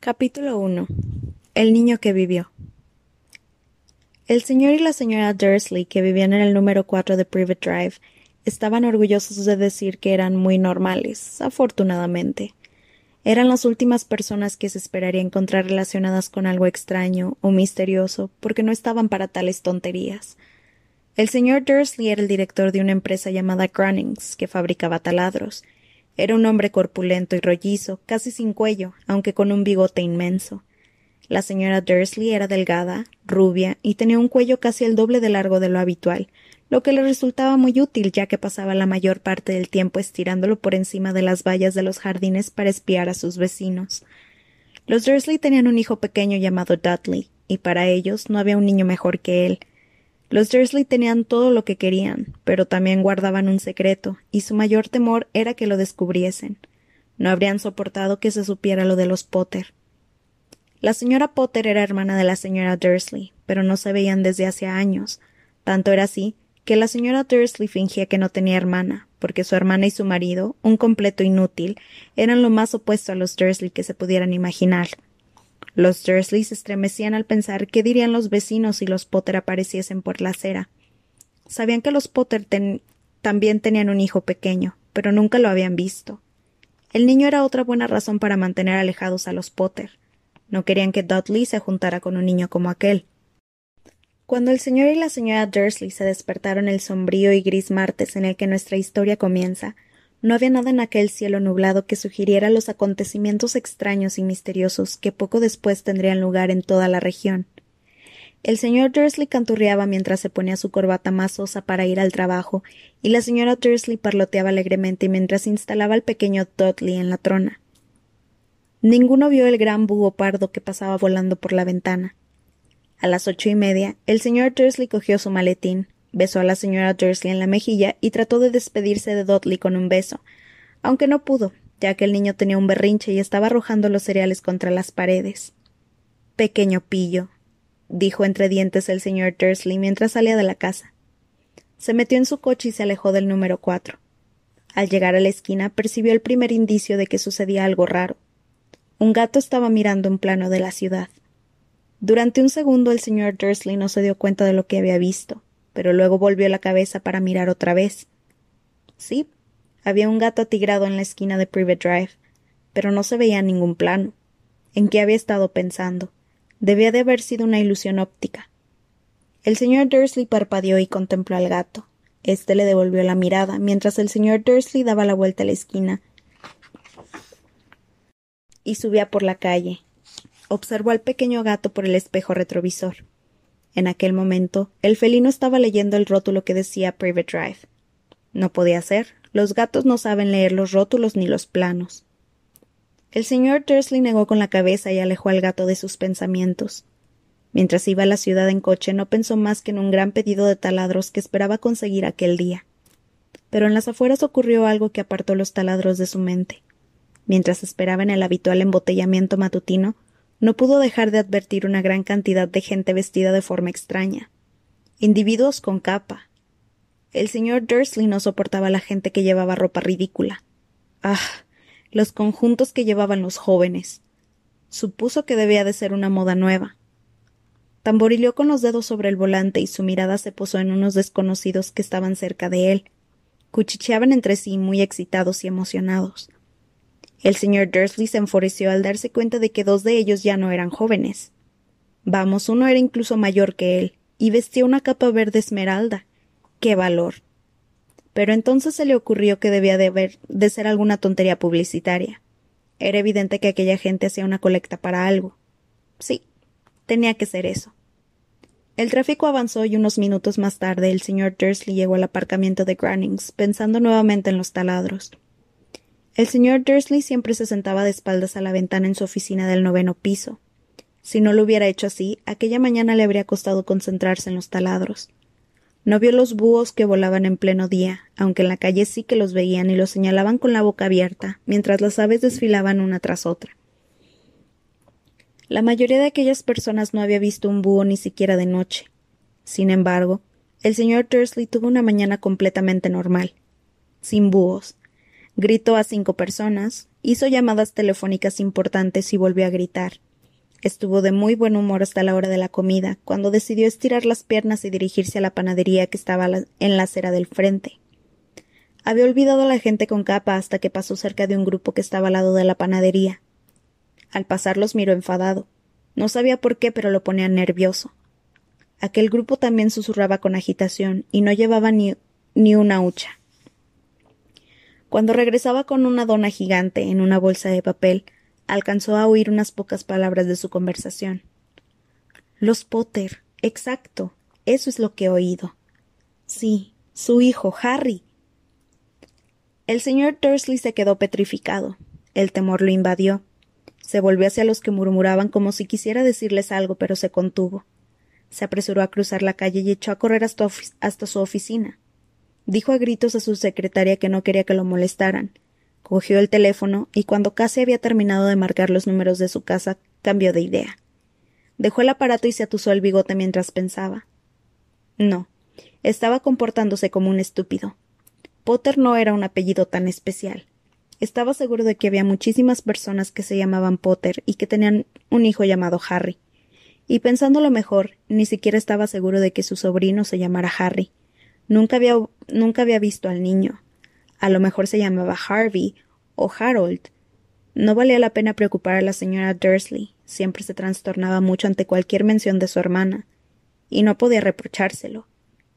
Capítulo 1 El niño que vivió. El señor y la señora Dursley, que vivían en el número 4 de Private Drive, estaban orgullosos de decir que eran muy normales, afortunadamente. Eran las últimas personas que se esperaría encontrar relacionadas con algo extraño o misterioso, porque no estaban para tales tonterías. El señor Dursley era el director de una empresa llamada Grunnings, que fabricaba taladros, era un hombre corpulento y rollizo, casi sin cuello, aunque con un bigote inmenso. La señora Dursley era delgada, rubia, y tenía un cuello casi el doble de largo de lo habitual, lo que le resultaba muy útil ya que pasaba la mayor parte del tiempo estirándolo por encima de las vallas de los jardines para espiar a sus vecinos. Los Dursley tenían un hijo pequeño llamado Dudley, y para ellos no había un niño mejor que él, los Dursley tenían todo lo que querían, pero también guardaban un secreto, y su mayor temor era que lo descubriesen. No habrían soportado que se supiera lo de los Potter. La señora Potter era hermana de la señora Dursley, pero no se veían desde hacía años. Tanto era así que la señora Dursley fingía que no tenía hermana, porque su hermana y su marido, un completo inútil, eran lo más opuesto a los Dursley que se pudieran imaginar. Los Dursley se estremecían al pensar qué dirían los vecinos si los Potter apareciesen por la acera. Sabían que los Potter también tenían un hijo pequeño, pero nunca lo habían visto. El niño era otra buena razón para mantener alejados a los Potter. No querían que Dudley se juntara con un niño como aquel. Cuando el señor y la señora Dursley se despertaron el sombrío y gris martes en el que nuestra historia comienza, no había nada en aquel cielo nublado que sugiriera los acontecimientos extraños y misteriosos que poco después tendrían lugar en toda la región. El señor Dursley canturreaba mientras se ponía su corbata más sosa para ir al trabajo, y la señora Dursley parloteaba alegremente mientras instalaba al pequeño Dudley en la trona. Ninguno vio el gran búho pardo que pasaba volando por la ventana. A las ocho y media, el señor Dursley cogió su maletín, besó a la señora Dursley en la mejilla y trató de despedirse de Dudley con un beso, aunque no pudo, ya que el niño tenía un berrinche y estaba arrojando los cereales contra las paredes. Pequeño pillo, dijo entre dientes el señor Dursley mientras salía de la casa. Se metió en su coche y se alejó del número cuatro. Al llegar a la esquina percibió el primer indicio de que sucedía algo raro. Un gato estaba mirando un plano de la ciudad. Durante un segundo el señor Dursley no se dio cuenta de lo que había visto pero luego volvió la cabeza para mirar otra vez. Sí, había un gato atigrado en la esquina de Private Drive, pero no se veía ningún plano. ¿En qué había estado pensando? Debía de haber sido una ilusión óptica. El señor Dursley parpadeó y contempló al gato. Este le devolvió la mirada, mientras el señor Dursley daba la vuelta a la esquina y subía por la calle. Observó al pequeño gato por el espejo retrovisor. En aquel momento, el felino estaba leyendo el rótulo que decía Private Drive. No podía ser. Los gatos no saben leer los rótulos ni los planos. El señor Dursley negó con la cabeza y alejó al gato de sus pensamientos. Mientras iba a la ciudad en coche no pensó más que en un gran pedido de taladros que esperaba conseguir aquel día. Pero en las afueras ocurrió algo que apartó los taladros de su mente. Mientras esperaba en el habitual embotellamiento matutino, no pudo dejar de advertir una gran cantidad de gente vestida de forma extraña. Individuos con capa. El señor Dursley no soportaba la gente que llevaba ropa ridícula. Ah. los conjuntos que llevaban los jóvenes. Supuso que debía de ser una moda nueva. Tamborileó con los dedos sobre el volante y su mirada se posó en unos desconocidos que estaban cerca de él. Cuchicheaban entre sí muy excitados y emocionados. El señor Dursley se enfureció al darse cuenta de que dos de ellos ya no eran jóvenes. Vamos, uno era incluso mayor que él, y vestía una capa verde esmeralda. ¡Qué valor! Pero entonces se le ocurrió que debía de, de ser alguna tontería publicitaria. Era evidente que aquella gente hacía una colecta para algo. Sí, tenía que ser eso. El tráfico avanzó y unos minutos más tarde el señor Dursley llegó al aparcamiento de Grunnings, pensando nuevamente en los taladros. El señor Dursley siempre se sentaba de espaldas a la ventana en su oficina del noveno piso. Si no lo hubiera hecho así, aquella mañana le habría costado concentrarse en los taladros. No vio los búhos que volaban en pleno día, aunque en la calle sí que los veían y los señalaban con la boca abierta, mientras las aves desfilaban una tras otra. La mayoría de aquellas personas no había visto un búho ni siquiera de noche. Sin embargo, el señor Dursley tuvo una mañana completamente normal, sin búhos, Gritó a cinco personas, Hizo llamadas telefónicas importantes y volvió a gritar. Estuvo de muy buen humor hasta la hora de la comida, cuando decidió estirar las piernas y dirigirse a la panadería que estaba en la acera del frente. Había olvidado a la gente con capa hasta que pasó cerca de un grupo que estaba al lado de la panadería. Al pasar los miró enfadado. No sabía por qué, pero lo ponía nervioso. Aquel grupo también susurraba con agitación y no llevaba ni, ni una hucha. Cuando regresaba con una dona gigante en una bolsa de papel, alcanzó a oír unas pocas palabras de su conversación. Los Potter, exacto, eso es lo que he oído. Sí, su hijo, Harry. El señor Dursley se quedó petrificado. El temor lo invadió. Se volvió hacia los que murmuraban como si quisiera decirles algo, pero se contuvo. Se apresuró a cruzar la calle y echó a correr hasta, hasta su oficina. Dijo a gritos a su secretaria que no quería que lo molestaran. Cogió el teléfono y cuando casi había terminado de marcar los números de su casa, cambió de idea. Dejó el aparato y se atusó el bigote mientras pensaba. No, estaba comportándose como un estúpido. Potter no era un apellido tan especial. Estaba seguro de que había muchísimas personas que se llamaban Potter y que tenían un hijo llamado Harry. Y pensándolo mejor, ni siquiera estaba seguro de que su sobrino se llamara Harry. Nunca había, nunca había visto al niño. A lo mejor se llamaba Harvey o Harold. No valía la pena preocupar a la señora Dursley. Siempre se trastornaba mucho ante cualquier mención de su hermana. Y no podía reprochárselo.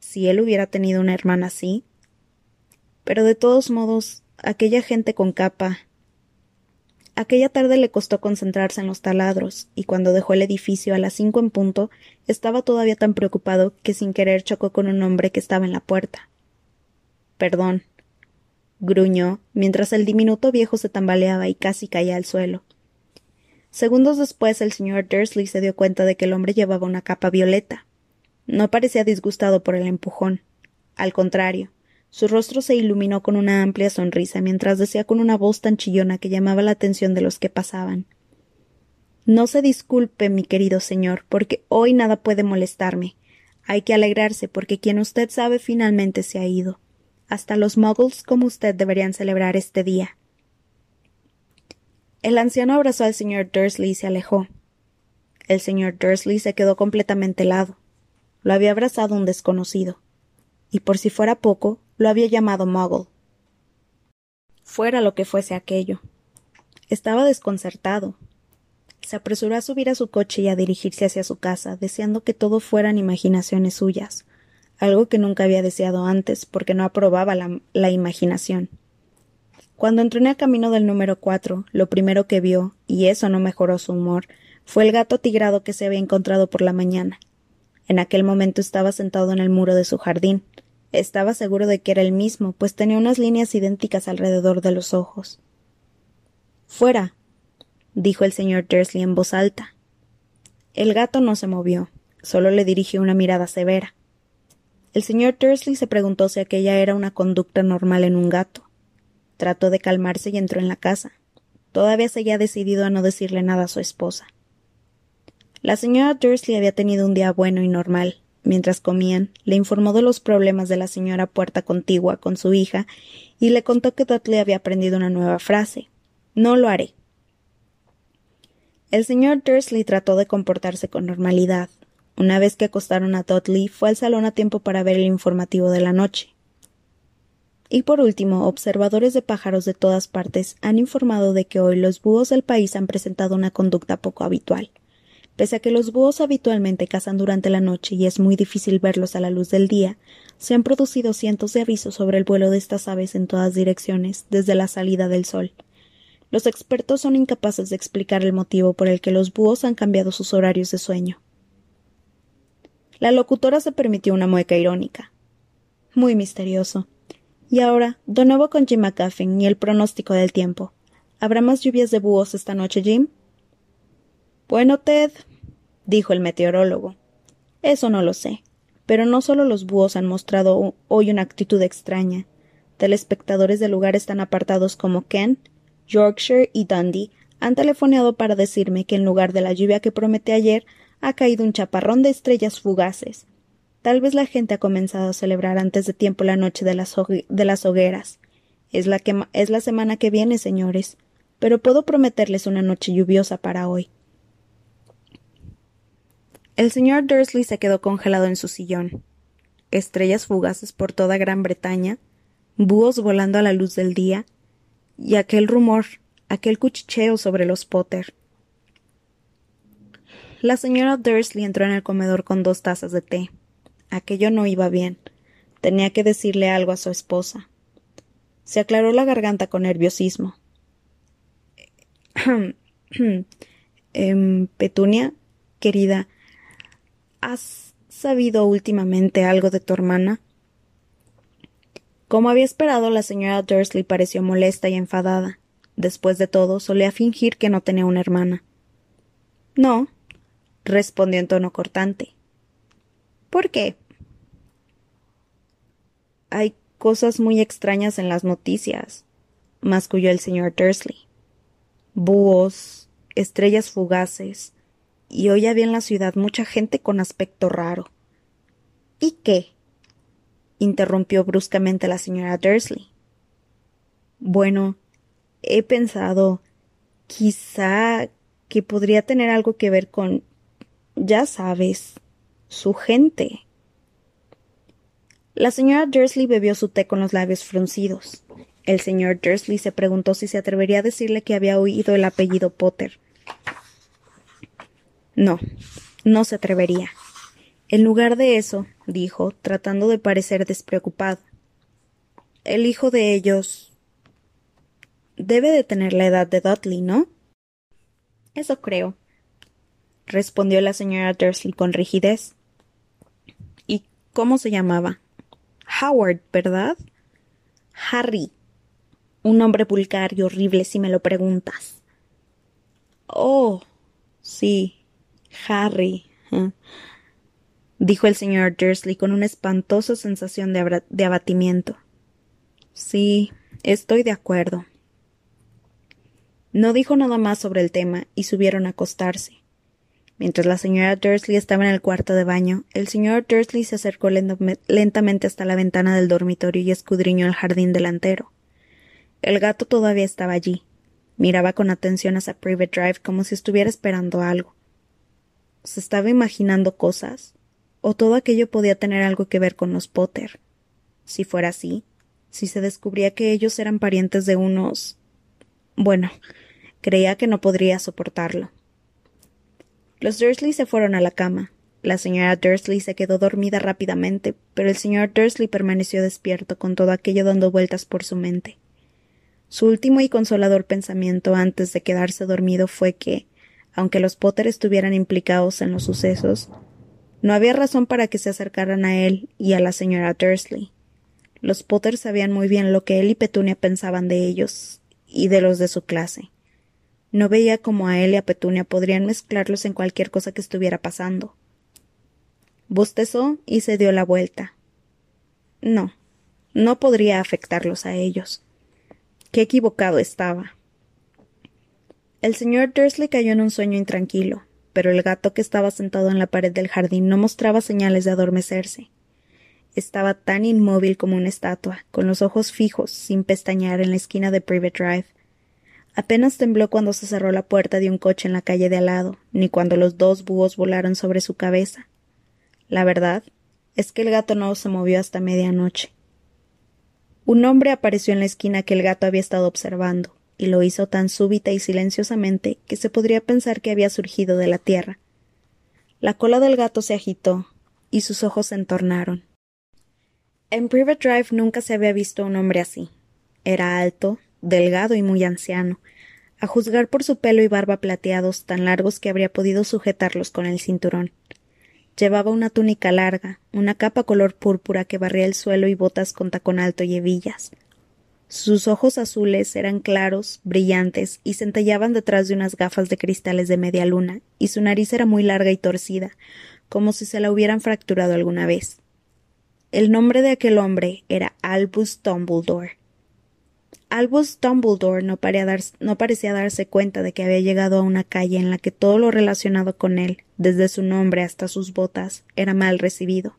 Si él hubiera tenido una hermana así. Pero de todos modos, aquella gente con capa Aquella tarde le costó concentrarse en los taladros, y cuando dejó el edificio a las cinco en punto, estaba todavía tan preocupado que sin querer chocó con un hombre que estaba en la puerta. Perdón, gruñó, mientras el diminuto viejo se tambaleaba y casi caía al suelo. Segundos después el señor Dursley se dio cuenta de que el hombre llevaba una capa violeta. No parecía disgustado por el empujón. Al contrario, su rostro se iluminó con una amplia sonrisa mientras decía con una voz tan chillona que llamaba la atención de los que pasaban. No se disculpe, mi querido señor, porque hoy nada puede molestarme. Hay que alegrarse porque quien usted sabe finalmente se ha ido. Hasta los muggles como usted deberían celebrar este día. El anciano abrazó al señor Dursley y se alejó. El señor Dursley se quedó completamente helado. Lo había abrazado un desconocido. Y por si fuera poco, lo había llamado Muggle. Fuera lo que fuese aquello. Estaba desconcertado. Se apresuró a subir a su coche y a dirigirse hacia su casa, deseando que todo fueran imaginaciones suyas, algo que nunca había deseado antes, porque no aprobaba la, la imaginación. Cuando entró en el camino del número cuatro, lo primero que vio, y eso no mejoró su humor, fue el gato tigrado que se había encontrado por la mañana. En aquel momento estaba sentado en el muro de su jardín, estaba seguro de que era el mismo, pues tenía unas líneas idénticas alrededor de los ojos. Fuera, dijo el señor Dursley en voz alta. El gato no se movió, solo le dirigió una mirada severa. El señor Dursley se preguntó si aquella era una conducta normal en un gato. Trató de calmarse y entró en la casa. Todavía seguía decidido a no decirle nada a su esposa. La señora Dursley había tenido un día bueno y normal, Mientras comían, le informó de los problemas de la señora puerta contigua con su hija y le contó que Dudley había aprendido una nueva frase. No lo haré. El señor Dursley trató de comportarse con normalidad. Una vez que acostaron a Dudley, fue al salón a tiempo para ver el informativo de la noche. Y por último, observadores de pájaros de todas partes han informado de que hoy los búhos del país han presentado una conducta poco habitual. Pese a que los búhos habitualmente cazan durante la noche y es muy difícil verlos a la luz del día, se han producido cientos de avisos sobre el vuelo de estas aves en todas direcciones desde la salida del sol. Los expertos son incapaces de explicar el motivo por el que los búhos han cambiado sus horarios de sueño. La locutora se permitió una mueca irónica. Muy misterioso. Y ahora, de nuevo con Jim McCaffin y el pronóstico del tiempo. ¿Habrá más lluvias de búhos esta noche, Jim? Bueno, Ted, dijo el meteorólogo. Eso no lo sé. Pero no solo los búhos han mostrado hoy una actitud extraña. Telespectadores de lugares tan apartados como Kent, Yorkshire y Dundee han telefoneado para decirme que en lugar de la lluvia que prometí ayer, ha caído un chaparrón de estrellas fugaces. Tal vez la gente ha comenzado a celebrar antes de tiempo la noche de las, hogueras. Es la, es la semana que viene, señores. pero puedo prometerles una noche lluviosa para hoy. El señor Dursley se quedó congelado en su sillón. Estrellas fugaces por toda Gran Bretaña, búhos volando a la luz del día, y aquel rumor, aquel cuchicheo sobre los Potter. La señora Dursley entró en el comedor con dos tazas de té. Aquello no iba bien. Tenía que decirle algo a su esposa. Se aclaró la garganta con nerviosismo. Em, Petunia, querida, ¿has sabido últimamente algo de tu hermana? Como había esperado, la señora Dursley pareció molesta y enfadada. Después de todo, solía fingir que no tenía una hermana. No, respondió en tono cortante. ¿Por qué? Hay cosas muy extrañas en las noticias, masculló el señor Dursley. Búhos, estrellas fugaces, y hoy había en la ciudad mucha gente con aspecto raro. ¿Y qué? interrumpió bruscamente la señora Dursley. Bueno, he pensado quizá que podría tener algo que ver con ya sabes, su gente. La señora Dursley bebió su té con los labios fruncidos. El señor Dursley se preguntó si se atrevería a decirle que había oído el apellido Potter. No, no se atrevería. En lugar de eso, dijo, tratando de parecer despreocupado. El hijo de ellos. debe de tener la edad de Dudley, ¿no? Eso creo, respondió la señora Dursley con rigidez. ¿Y cómo se llamaba? Howard, ¿verdad? Harry. Un nombre vulgar y horrible si me lo preguntas. Oh, sí, Harry, dijo el señor Dursley con una espantosa sensación de, de abatimiento. Sí, estoy de acuerdo. No dijo nada más sobre el tema y subieron a acostarse. Mientras la señora Dursley estaba en el cuarto de baño, el señor Dursley se acercó lentamente hasta la ventana del dormitorio y escudriñó el jardín delantero. El gato todavía estaba allí. Miraba con atención hacia Private Drive como si estuviera esperando algo. ¿Se estaba imaginando cosas? ¿O todo aquello podía tener algo que ver con los Potter? Si fuera así, si se descubría que ellos eran parientes de unos. Bueno, creía que no podría soportarlo. Los Dursley se fueron a la cama. La señora Dursley se quedó dormida rápidamente, pero el señor Dursley permaneció despierto con todo aquello dando vueltas por su mente. Su último y consolador pensamiento antes de quedarse dormido fue que, aunque los Potter estuvieran implicados en los sucesos, no había razón para que se acercaran a él y a la señora Dursley. Los Potter sabían muy bien lo que él y Petunia pensaban de ellos y de los de su clase. No veía cómo a él y a Petunia podrían mezclarlos en cualquier cosa que estuviera pasando. Bostezó y se dio la vuelta. No, no podría afectarlos a ellos. Qué equivocado estaba. El señor Dursley cayó en un sueño intranquilo, pero el gato que estaba sentado en la pared del jardín no mostraba señales de adormecerse. Estaba tan inmóvil como una estatua, con los ojos fijos, sin pestañear en la esquina de Private Drive, Apenas tembló cuando se cerró la puerta de un coche en la calle de al lado, ni cuando los dos búhos volaron sobre su cabeza. La verdad es que el gato no se movió hasta medianoche. Un hombre apareció en la esquina que el gato había estado observando, y lo hizo tan súbita y silenciosamente que se podría pensar que había surgido de la tierra. La cola del gato se agitó, y sus ojos se entornaron. En Private Drive nunca se había visto un hombre así. Era alto, delgado y muy anciano, a juzgar por su pelo y barba plateados tan largos que habría podido sujetarlos con el cinturón. Llevaba una túnica larga, una capa color púrpura que barría el suelo y botas con tacón alto y hebillas. Sus ojos azules eran claros, brillantes y centellaban detrás de unas gafas de cristales de media luna, y su nariz era muy larga y torcida, como si se la hubieran fracturado alguna vez. El nombre de aquel hombre era Albus Dumbledore, Albus Dumbledore no, no, parecía darse cuenta de que había llegado a una calle en la que todo lo relacionado con él, desde su nombre hasta sus botas, era mal recibido.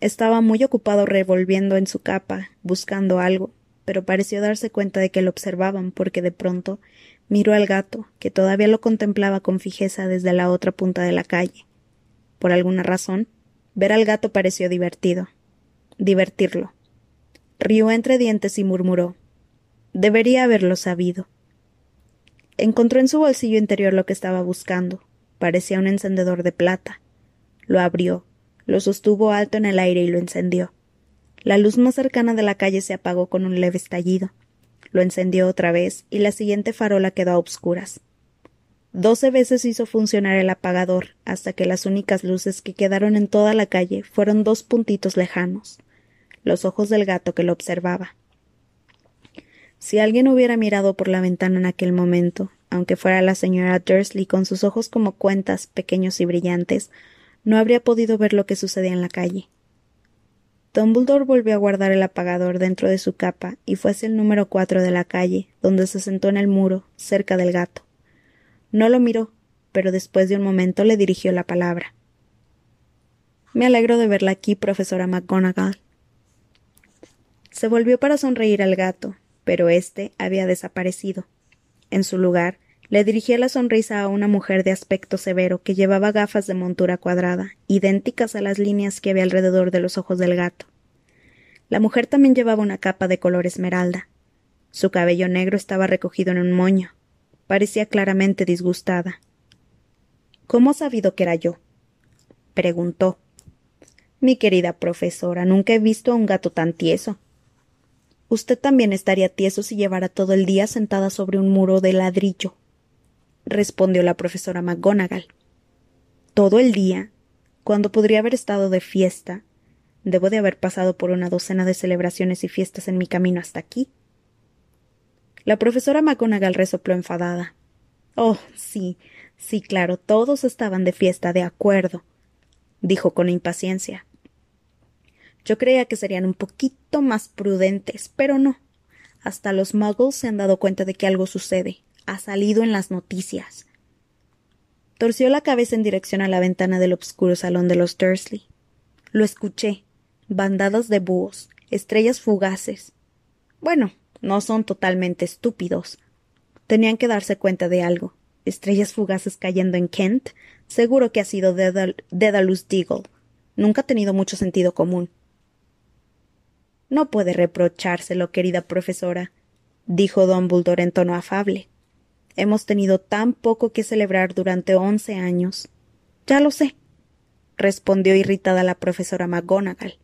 Estaba muy ocupado revolviendo en su capa, buscando algo, pero pareció darse cuenta de que lo observaban, porque de pronto miró al gato, que todavía lo contemplaba con fijeza desde la otra punta de la calle. Por alguna razón, ver al gato pareció divertido. Divertirlo. Rió entre dientes y murmuró Debería haberlo sabido. Encontró en su bolsillo interior lo que estaba buscando. Parecía un encendedor de plata. Lo abrió, lo sostuvo alto en el aire y lo encendió. La luz más cercana de la calle se apagó con un leve estallido. Lo encendió otra vez y la siguiente farola quedó a obscuras. Doce veces hizo funcionar el apagador hasta que las únicas luces que quedaron en toda la calle fueron dos puntitos lejanos, los ojos del gato que lo observaba. Si alguien hubiera mirado por la ventana en aquel momento, aunque fuera la señora Dursley con sus ojos como cuentas pequeños y brillantes, no habría podido ver lo que sucedía en la calle. Dumbledore volvió a guardar el apagador dentro de su capa y fue hacia el número cuatro de la calle, donde se sentó en el muro, cerca del gato. No lo miró, pero después de un momento le dirigió la palabra. Me alegro de verla aquí, profesora McGonagall. Se volvió para sonreír al gato, pero éste había desaparecido. En su lugar, le dirigía la sonrisa a una mujer de aspecto severo que llevaba gafas de montura cuadrada, idénticas a las líneas que había alrededor de los ojos del gato. La mujer también llevaba una capa de color esmeralda. Su cabello negro estaba recogido en un moño. Parecía claramente disgustada. ¿Cómo ha sabido que era yo? preguntó. Mi querida profesora, nunca he visto a un gato tan tieso. Usted también estaría tieso si llevara todo el día sentada sobre un muro de ladrillo, respondió la profesora McGonagall. Todo el día, cuando podría haber estado de fiesta. Debo de haber pasado por una docena de celebraciones y fiestas en mi camino hasta aquí. La profesora McGonagall resopló enfadada. Oh, sí, sí, claro, todos estaban de fiesta, de acuerdo, dijo con impaciencia. Yo creía que serían un poquito más prudentes, pero no. Hasta los muggles se han dado cuenta de que algo sucede. Ha salido en las noticias. Torció la cabeza en dirección a la ventana del obscuro salón de los Dursley. Lo escuché. Bandadas de búhos, estrellas fugaces. Bueno, no son totalmente estúpidos. Tenían que darse cuenta de algo. Estrellas fugaces cayendo en Kent. Seguro que ha sido Dedalus Deagle. Nunca ha tenido mucho sentido común. No puede reprochárselo, querida profesora, dijo Dumbledore en tono afable. Hemos tenido tan poco que celebrar durante once años. Ya lo sé, respondió irritada la profesora McGonagall.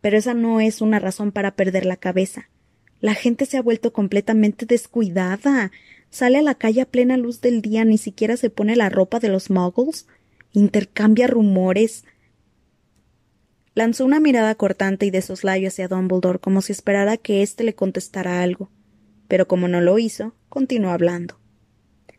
Pero esa no es una razón para perder la cabeza. La gente se ha vuelto completamente descuidada. Sale a la calle a plena luz del día, ni siquiera se pone la ropa de los muggles. Intercambia rumores, Lanzó una mirada cortante y de soslayo hacia Dumbledore como si esperara que éste le contestara algo. Pero como no lo hizo, continuó hablando.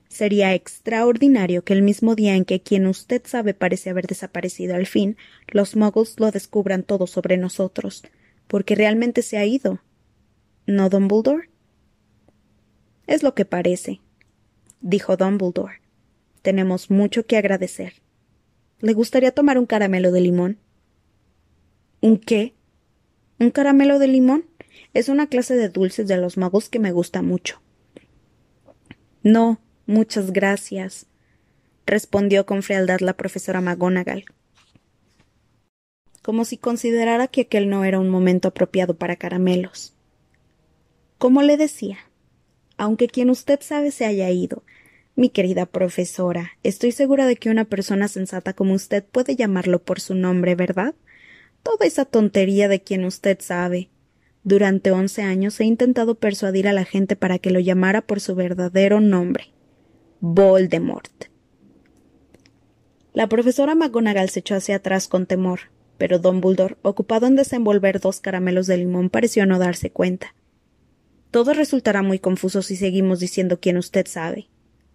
Sería extraordinario que el mismo día en que quien usted sabe parece haber desaparecido al fin, los muggles lo descubran todo sobre nosotros, porque realmente se ha ido. ¿No, Dumbledore? Es lo que parece, dijo Dumbledore. Tenemos mucho que agradecer. ¿Le gustaría tomar un caramelo de limón? ¿Un qué? ¿Un caramelo de limón? Es una clase de dulces de los magos que me gusta mucho. No, muchas gracias, respondió con frialdad la profesora McGonagall, como si considerara que aquel no era un momento apropiado para caramelos. Como le decía, aunque quien usted sabe se haya ido, mi querida profesora, estoy segura de que una persona sensata como usted puede llamarlo por su nombre, ¿verdad? Toda esa tontería de quien usted sabe. Durante once años he intentado persuadir a la gente para que lo llamara por su verdadero nombre. Voldemort. La profesora McGonagall se echó hacia atrás con temor, pero Dumbledore, ocupado en desenvolver dos caramelos de limón, pareció no darse cuenta. Todo resultará muy confuso si seguimos diciendo quien usted sabe.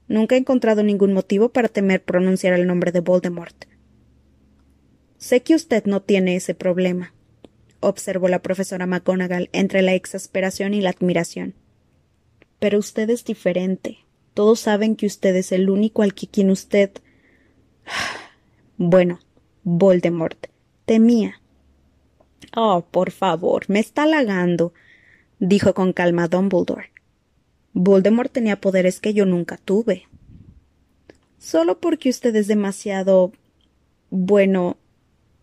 Nunca he encontrado ningún motivo para temer pronunciar el nombre de Voldemort. Sé que usted no tiene ese problema, observó la profesora McGonagall entre la exasperación y la admiración. Pero usted es diferente. Todos saben que usted es el único al que quien usted. Bueno, Voldemort temía. Oh, por favor, me está halagando. dijo con calma Dumbledore. Voldemort tenía poderes que yo nunca tuve. Solo porque usted es demasiado bueno,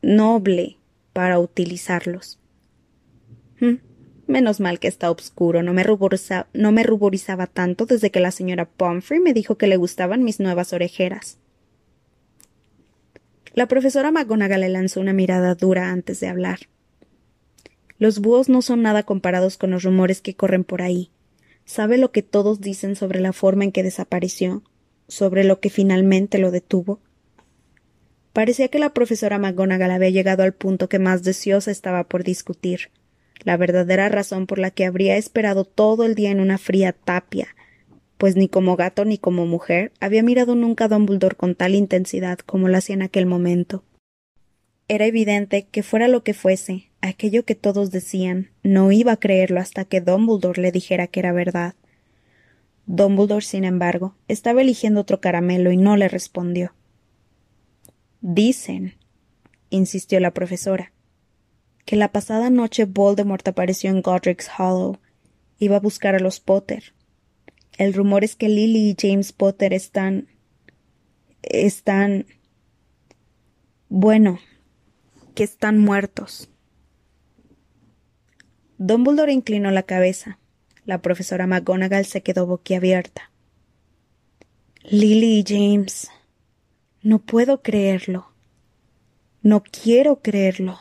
noble para utilizarlos. Hmm, menos mal que está oscuro, no me, no me ruborizaba tanto desde que la señora Pomfrey me dijo que le gustaban mis nuevas orejeras. La profesora McGonagall le lanzó una mirada dura antes de hablar. Los búhos no son nada comparados con los rumores que corren por ahí. ¿Sabe lo que todos dicen sobre la forma en que desapareció? ¿Sobre lo que finalmente lo detuvo? Parecía que la profesora McGonagall había llegado al punto que más deseosa estaba por discutir, la verdadera razón por la que habría esperado todo el día en una fría tapia, pues ni como gato ni como mujer había mirado nunca a Dumbledore con tal intensidad como lo hacía en aquel momento. Era evidente que fuera lo que fuese, aquello que todos decían, no iba a creerlo hasta que Dumbledore le dijera que era verdad. Dumbledore, sin embargo, estaba eligiendo otro caramelo y no le respondió. Dicen, insistió la profesora, que la pasada noche Voldemort apareció en Godric's Hollow. Iba a buscar a los Potter. El rumor es que Lily y James Potter están. están. bueno, que están muertos. Dumbledore inclinó la cabeza. La profesora McGonagall se quedó boquiabierta. Lily y James. No puedo creerlo. No quiero creerlo.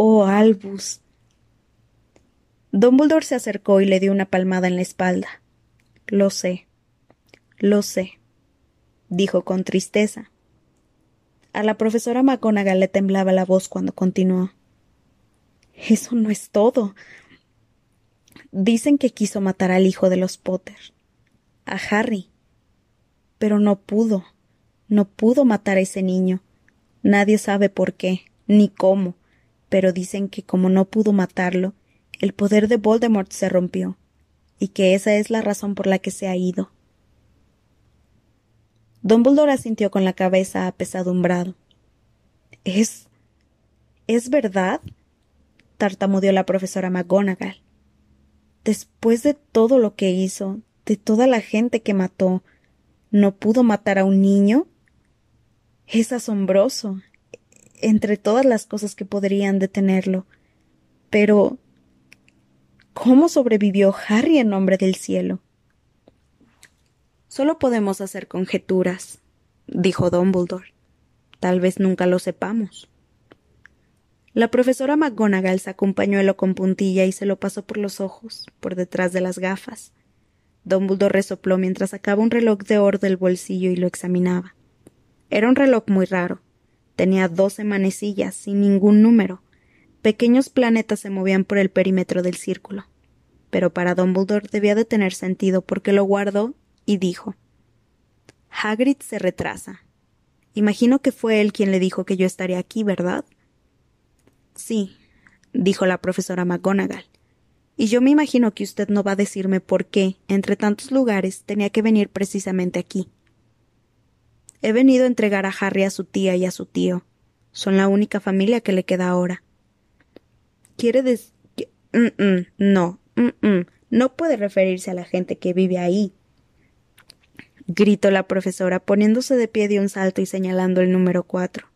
Oh, Albus. Dumbledore se acercó y le dio una palmada en la espalda. Lo sé, lo sé, dijo con tristeza. A la profesora McGonagall le temblaba la voz cuando continuó. Eso no es todo. Dicen que quiso matar al hijo de los Potter, a Harry. Pero no pudo, no pudo matar a ese niño. Nadie sabe por qué, ni cómo, pero dicen que como no pudo matarlo, el poder de Voldemort se rompió y que esa es la razón por la que se ha ido. Dumbledore asintió con la cabeza apesadumbrado. ¿Es. ¿Es verdad? tartamudeó la profesora McGonagall. Después de todo lo que hizo, de toda la gente que mató, ¿no pudo matar a un niño? Es asombroso, entre todas las cosas que podrían detenerlo. Pero ¿Cómo sobrevivió Harry en nombre del cielo? Solo podemos hacer conjeturas, dijo Dumbledore. Tal vez nunca lo sepamos. La profesora McGonagall sacó un pañuelo con puntilla y se lo pasó por los ojos, por detrás de las gafas. Dumbledore resopló mientras sacaba un reloj de oro del bolsillo y lo examinaba. Era un reloj muy raro. Tenía doce manecillas sin ningún número, Pequeños planetas se movían por el perímetro del círculo. Pero para Dumbledore debía de tener sentido porque lo guardó y dijo Hagrid se retrasa. Imagino que fue él quien le dijo que yo estaría aquí, ¿verdad? Sí, dijo la profesora McGonagall. Y yo me imagino que usted no va a decirme por qué, entre tantos lugares, tenía que venir precisamente aquí. He venido a entregar a Harry a su tía y a su tío. Son la única familia que le queda ahora. Quiere decir. No, no puede referirse a la gente que vive ahí. gritó la profesora, poniéndose de pie de un salto y señalando el número cuatro.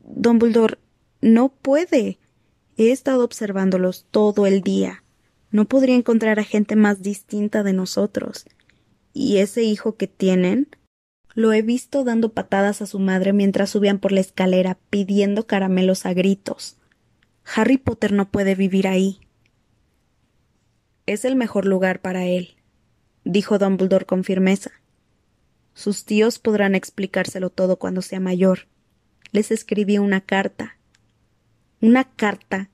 Dumbledore, no puede. He estado observándolos todo el día. No podría encontrar a gente más distinta de nosotros. Y ese hijo que tienen. Lo he visto dando patadas a su madre mientras subían por la escalera, pidiendo caramelos a gritos. Harry Potter no puede vivir ahí. Es el mejor lugar para él, dijo Dumbledore con firmeza. Sus tíos podrán explicárselo todo cuando sea mayor. Les escribí una carta. Una carta,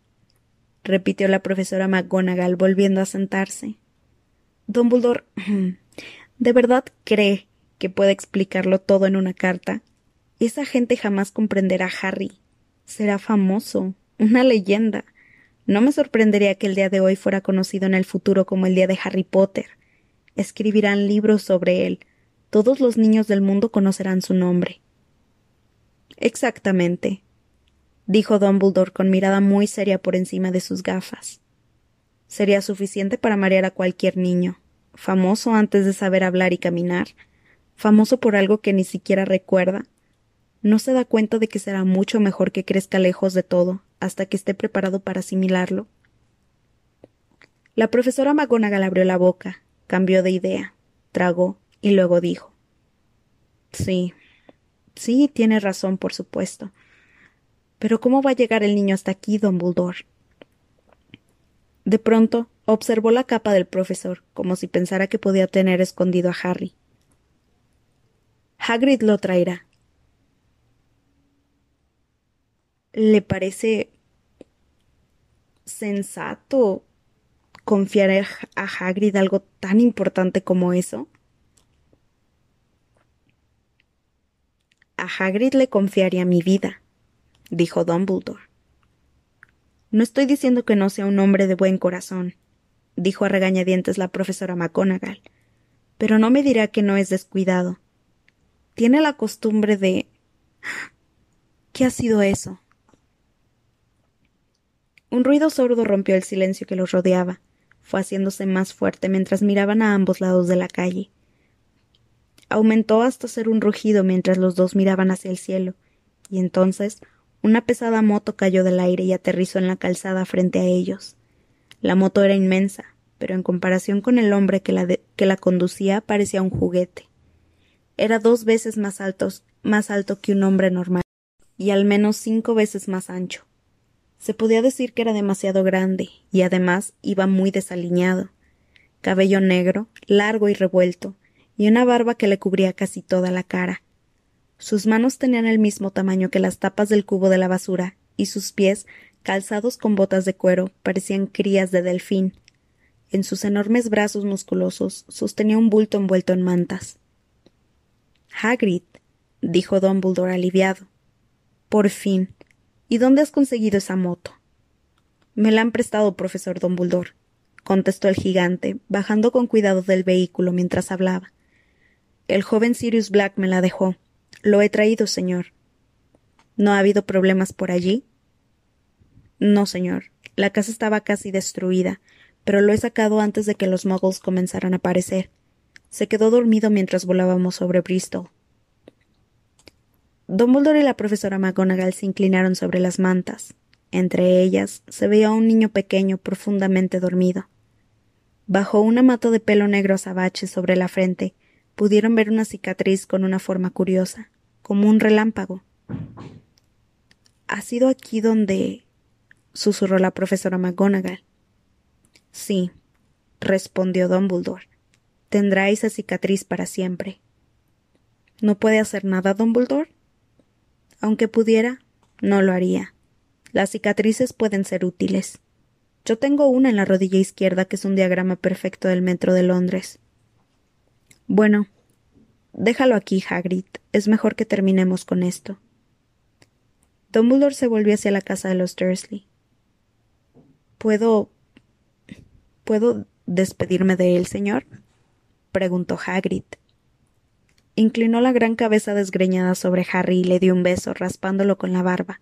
repitió la profesora McGonagall volviendo a sentarse. Dumbledore, ¿de verdad cree que puede explicarlo todo en una carta? Esa gente jamás comprenderá a Harry. Será famoso, una leyenda. No me sorprendería que el día de hoy fuera conocido en el futuro como el día de Harry Potter. Escribirán libros sobre él. Todos los niños del mundo conocerán su nombre. Exactamente, dijo Dumbledore con mirada muy seria por encima de sus gafas. Sería suficiente para marear a cualquier niño, famoso antes de saber hablar y caminar, famoso por algo que ni siquiera recuerda. No se da cuenta de que será mucho mejor que crezca lejos de todo, hasta que esté preparado para asimilarlo. La profesora McGonagall abrió la boca, cambió de idea, tragó y luego dijo Sí, sí, tiene razón, por supuesto. Pero ¿cómo va a llegar el niño hasta aquí, don Buldor? De pronto observó la capa del profesor, como si pensara que podía tener escondido a Harry. Hagrid lo traerá. ¿Le parece sensato confiar a Hagrid algo tan importante como eso? A Hagrid le confiaría mi vida, dijo Dumbledore. No estoy diciendo que no sea un hombre de buen corazón, dijo a regañadientes la profesora McGonagall, pero no me dirá que no es descuidado. Tiene la costumbre de. ¿Qué ha sido eso? Un ruido sordo rompió el silencio que los rodeaba. Fue haciéndose más fuerte mientras miraban a ambos lados de la calle. Aumentó hasta ser un rugido mientras los dos miraban hacia el cielo, y entonces una pesada moto cayó del aire y aterrizó en la calzada frente a ellos. La moto era inmensa, pero en comparación con el hombre que la, que la conducía parecía un juguete. Era dos veces más, más alto que un hombre normal, y al menos cinco veces más ancho. Se podía decir que era demasiado grande, y además iba muy desaliñado. Cabello negro, largo y revuelto, y una barba que le cubría casi toda la cara. Sus manos tenían el mismo tamaño que las tapas del cubo de la basura, y sus pies, calzados con botas de cuero, parecían crías de delfín. En sus enormes brazos musculosos sostenía un bulto envuelto en mantas. Hagrid, dijo Dumbledore aliviado. Por fin. ¿Y dónde has conseguido esa moto? Me la han prestado, profesor Dumbledore, contestó el gigante, bajando con cuidado del vehículo mientras hablaba. El joven Sirius Black me la dejó. Lo he traído, señor. ¿No ha habido problemas por allí? No, señor. La casa estaba casi destruida, pero lo he sacado antes de que los muggles comenzaran a aparecer. Se quedó dormido mientras volábamos sobre Bristol. Dumbledore y la profesora McGonagall se inclinaron sobre las mantas. Entre ellas se veía un niño pequeño profundamente dormido. Bajo una mata de pelo negro azabache sobre la frente, pudieron ver una cicatriz con una forma curiosa, como un relámpago. ¿Ha sido aquí donde? susurró la profesora McGonagall. Sí, respondió Dumbledore. Tendrá esa cicatriz para siempre. ¿No puede hacer nada, Dumbledore? Aunque pudiera, no lo haría. Las cicatrices pueden ser útiles. Yo tengo una en la rodilla izquierda que es un diagrama perfecto del metro de Londres. Bueno, déjalo aquí, Hagrid. Es mejor que terminemos con esto. Dumbledore se volvió hacia la casa de los Dursley. ¿Puedo. ¿Puedo despedirme de él, señor? Preguntó Hagrid. Inclinó la gran cabeza desgreñada sobre Harry y le dio un beso, raspándolo con la barba.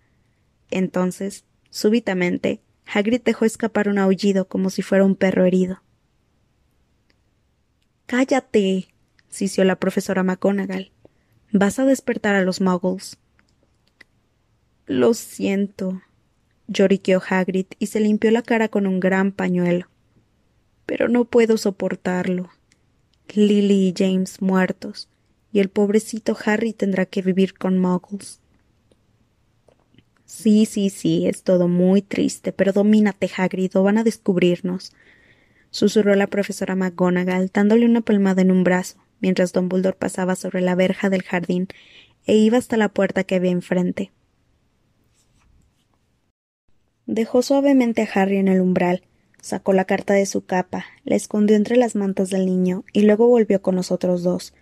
Entonces, súbitamente, Hagrid dejó escapar un aullido como si fuera un perro herido. Cállate, sisió la profesora McGonagall. Vas a despertar a los muggles. Lo siento, lloriqueó Hagrid y se limpió la cara con un gran pañuelo. Pero no puedo soportarlo. Lily y James muertos, y el pobrecito Harry tendrá que vivir con muggles. Sí, sí, sí, es todo muy triste, pero domínate, Hagrid, o van a descubrirnos susurró la profesora McGonagall, dándole una palmada en un brazo, mientras Don Buldor pasaba sobre la verja del jardín e iba hasta la puerta que había enfrente. Dejó suavemente a Harry en el umbral, sacó la carta de su capa, la escondió entre las mantas del niño y luego volvió con los otros dos.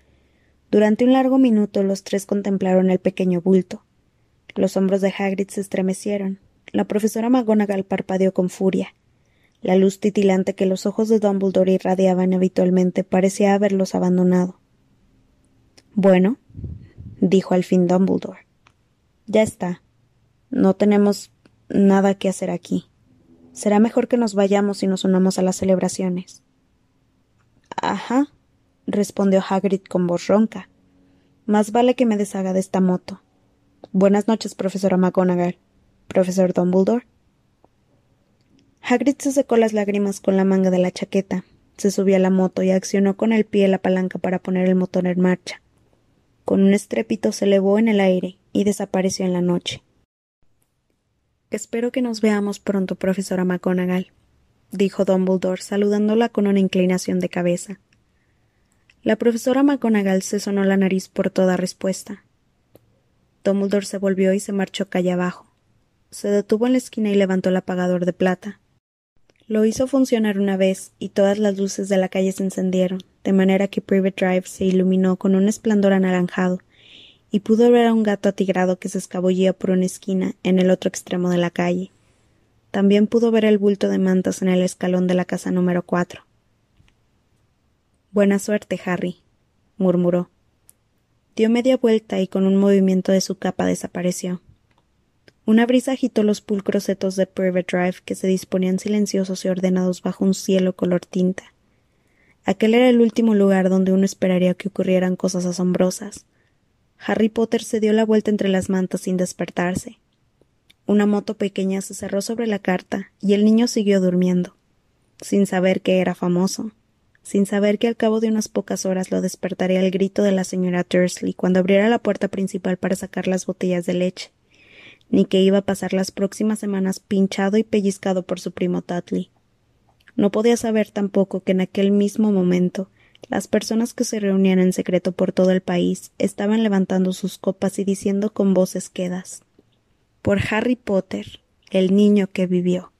Durante un largo minuto los tres contemplaron el pequeño bulto. Los hombros de Hagrid se estremecieron. La profesora McGonagall parpadeó con furia. La luz titilante que los ojos de Dumbledore irradiaban habitualmente parecía haberlos abandonado. Bueno, dijo al fin Dumbledore. Ya está. No tenemos nada que hacer aquí. Será mejor que nos vayamos y nos unamos a las celebraciones. Ajá, respondió Hagrid con voz ronca. Más vale que me deshaga de esta moto. Buenas noches, profesora McGonagall. Profesor Dumbledore. Hagrid se secó las lágrimas con la manga de la chaqueta, se subió a la moto y accionó con el pie la palanca para poner el motor en marcha. Con un estrépito se elevó en el aire y desapareció en la noche. Espero que nos veamos pronto, profesora McGonagall, dijo Dumbledore, saludándola con una inclinación de cabeza. La profesora McGonagall se sonó la nariz por toda respuesta. Dumbledore se volvió y se marchó calle abajo. Se detuvo en la esquina y levantó el apagador de plata. Lo hizo funcionar una vez y todas las luces de la calle se encendieron, de manera que Private Drive se iluminó con un esplendor anaranjado y pudo ver a un gato atigrado que se escabullía por una esquina en el otro extremo de la calle. También pudo ver el bulto de mantas en el escalón de la casa número cuatro. Buena suerte, Harry, murmuró. Dio media vuelta y con un movimiento de su capa desapareció. Una brisa agitó los pulcros setos de Private Drive que se disponían silenciosos y ordenados bajo un cielo color tinta. Aquel era el último lugar donde uno esperaría que ocurrieran cosas asombrosas. Harry Potter se dio la vuelta entre las mantas sin despertarse. Una moto pequeña se cerró sobre la carta y el niño siguió durmiendo, sin saber que era famoso, sin saber que al cabo de unas pocas horas lo despertaría el grito de la señora Dursley cuando abriera la puerta principal para sacar las botellas de leche, ni que iba a pasar las próximas semanas pinchado y pellizcado por su primo Tutley. No podía saber tampoco que en aquel mismo momento las personas que se reunían en secreto por todo el país estaban levantando sus copas y diciendo con voces quedas Por Harry Potter, el niño que vivió.